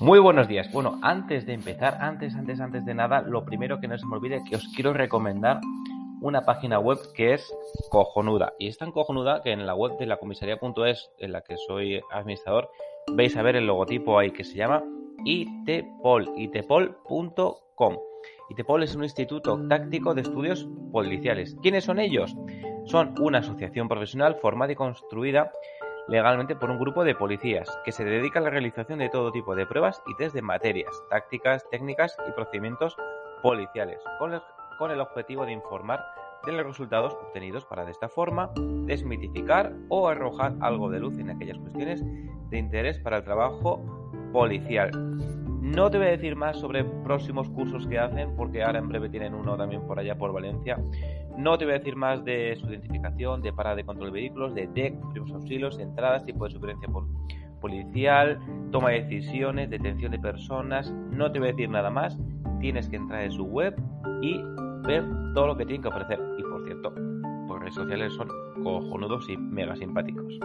Muy buenos días. Bueno, antes de empezar, antes, antes, antes de nada, lo primero que no se me olvide que os quiero recomendar una página web que es cojonuda. Y es tan cojonuda que en la web de la comisaría.es, en la que soy administrador, veis a ver el logotipo ahí que se llama ITPOL, itpol.com. ITPOL es un instituto táctico de estudios policiales. ¿Quiénes son ellos? Son una asociación profesional formada y construida legalmente por un grupo de policías que se dedica a la realización de todo tipo de pruebas y test de materias, tácticas, técnicas y procedimientos policiales, con el, objetivo de informar de los resultados obtenidos para de esta forma desmitificar o arrojar algo de luz en aquellas cuestiones de interés para el trabajo policial. No te voy a decir más sobre próximos cursos que hacen, porque ahora en breve tienen uno también por allá por Valencia. No te voy a decir más de su identificación, de parada de control de vehículos, de DEC, primeros auxilios, entradas, tipo de supervivencia policial, toma de decisiones, detención de personas. No te voy a decir nada más. Tienes que entrar en su web y ver todo lo que tienen que ofrecer. Y por cierto, por redes sociales son cojonudos y mega simpáticos.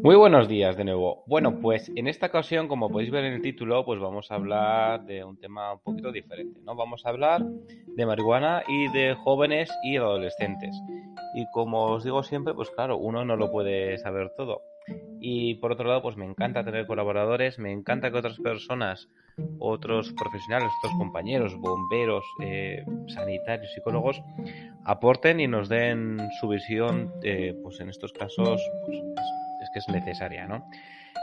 Muy buenos días de nuevo. Bueno, pues en esta ocasión, como podéis ver en el título, pues vamos a hablar de un tema un poquito diferente, ¿no? Vamos a hablar de marihuana y de jóvenes y adolescentes. Y como os digo siempre, pues claro, uno no lo puede saber todo. Y por otro lado, pues me encanta tener colaboradores, me encanta que otras personas, otros profesionales, otros compañeros, bomberos, eh, sanitarios, psicólogos, aporten y nos den su visión, pues en estos casos, pues, que es necesaria, ¿no?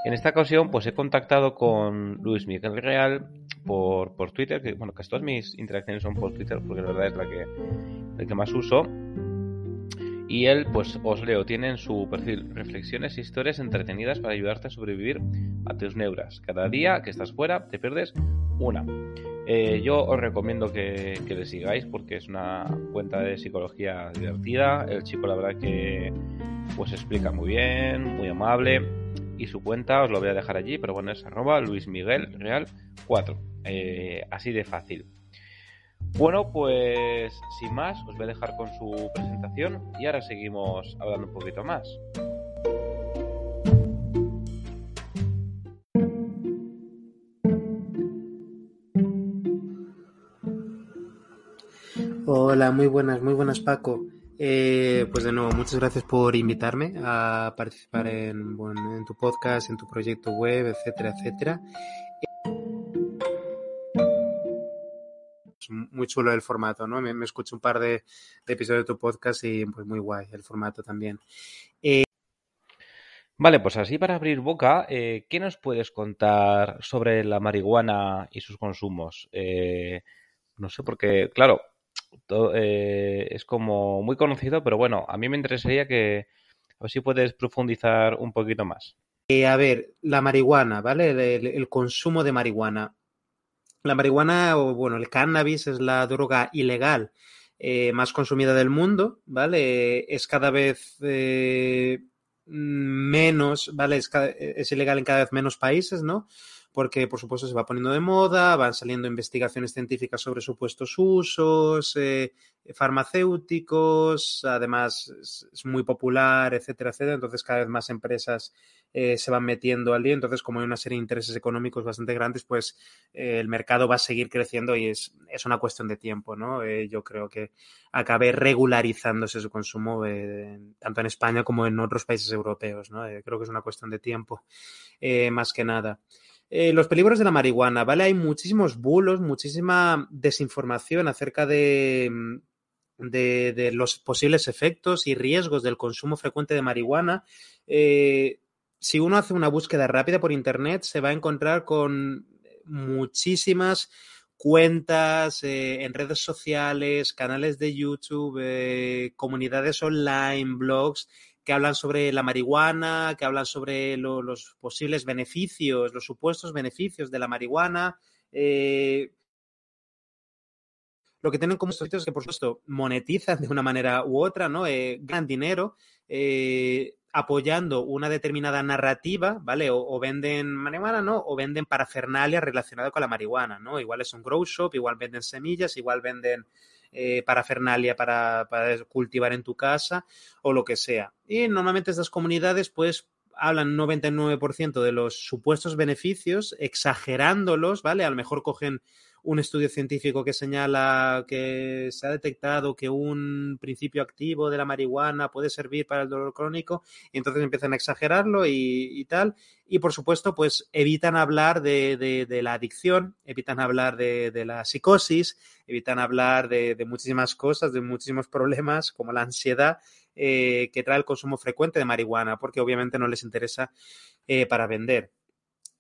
En esta ocasión, pues he contactado con Luis Miguel Real por, por Twitter, que bueno, casi todas mis interacciones son por Twitter, porque la verdad es la que, el que más uso. Y él, pues os leo, tiene en su perfil reflexiones e historias entretenidas para ayudarte a sobrevivir a tus neuras. Cada día que estás fuera, te pierdes una. Eh, yo os recomiendo que, que, le sigáis porque es una cuenta de psicología divertida. El chico, la verdad, que pues explica muy bien, muy amable. Y su cuenta os lo voy a dejar allí, pero bueno, es arroba Luis Miguel Real 4. Eh, así de fácil. Bueno, pues sin más, os voy a dejar con su presentación y ahora seguimos hablando un poquito más. Hola, muy buenas, muy buenas Paco. Eh, pues de nuevo, muchas gracias por invitarme a participar en, tu podcast, en tu proyecto web, etcétera, etcétera. Es muy chulo el formato, ¿no? Me, me escucho un par de, episodios de tu podcast y pues muy guay el formato también. Eh... Vale, pues así para abrir boca, eh, ¿qué nos puedes contar sobre la marihuana y sus consumos? No sé, porque, claro, eh, es como muy conocido, pero bueno, a mí me interesaría que a ver si puedes profundizar un poquito más. Eh, a ver, la marihuana, ¿vale? El, consumo de marihuana. La marihuana, o bueno, el cannabis es la droga ilegal eh, más consumida del mundo, ¿vale? Es cada vez menos, ¿vale? Es ilegal en cada vez menos países, ¿no? Porque por supuesto se va poniendo de moda, van saliendo investigaciones científicas sobre supuestos usos, eh, farmacéuticos, además es, muy popular, etcétera, etcétera, entonces cada vez más empresas eh, se van metiendo al día, entonces como hay una serie de intereses económicos bastante grandes, pues eh, el mercado va a seguir creciendo y es, es una cuestión de tiempo, ¿no? Yo creo que acabe regularizándose su consumo tanto en España como en otros países europeos, ¿no? creo que es una cuestión de tiempo, más que nada. Eh, los peligros de la marihuana, ¿vale? Hay muchísimos bulos, muchísima desinformación acerca de, de, los posibles efectos y riesgos del consumo frecuente de marihuana. Eh, si uno hace una búsqueda rápida por Internet, se va a encontrar con muchísimas cuentas en redes sociales, canales de YouTube, comunidades online, blogs que hablan sobre la marihuana, que hablan sobre los posibles beneficios, los supuestos beneficios de la marihuana. Eh, lo que tienen como sitios es que, por supuesto, monetizan de una manera u otra, ¿no? Eh, ganan dinero eh, apoyando una determinada narrativa, ¿vale? O, venden marihuana, ¿no? O venden parafernalia relacionada con la marihuana, ¿no? Igual es un grow shop, igual venden semillas, igual venden eh, parafernalia para, cultivar en tu casa o lo que sea. Y normalmente estas comunidades pues hablan 99% de los supuestos beneficios, exagerándolos, ¿vale? A lo mejor cogen un estudio científico que señala que se ha detectado que un principio activo de la marihuana puede servir para el dolor crónico y entonces empiezan a exagerarlo y, tal. Y por supuesto, pues evitan hablar de, la adicción, evitan hablar de, la psicosis, evitan hablar de, muchísimas cosas, de muchísimos problemas como la ansiedad eh, que trae el consumo frecuente de marihuana, porque obviamente no les interesa eh, para vender.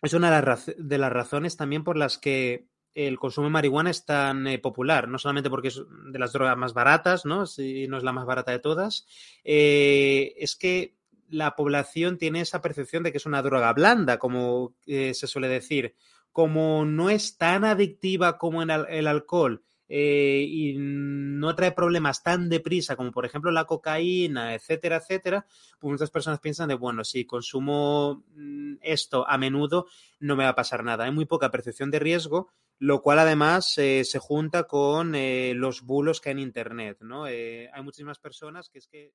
Es una de las razones también por las que el consumo de marihuana es tan eh, popular, no solamente porque es de las drogas más baratas, ¿no? Si no es la más barata de todas, es que la población tiene esa percepción de que es una droga blanda, como se suele decir. Como no es tan adictiva como el alcohol y no trae problemas tan deprisa como por ejemplo la cocaína, etcétera, etcétera, pues muchas personas piensan de, bueno, si consumo mm, esto a menudo no me va a pasar nada. Hay muy poca percepción de riesgo lo cual además eh, se junta con eh, los bulos que hay en Internet, ¿no? Eh, hay muchísimas personas que es que...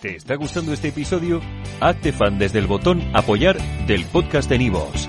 ¿Te está gustando este episodio? Hazte fan desde el botón apoyar del podcast de Nivos.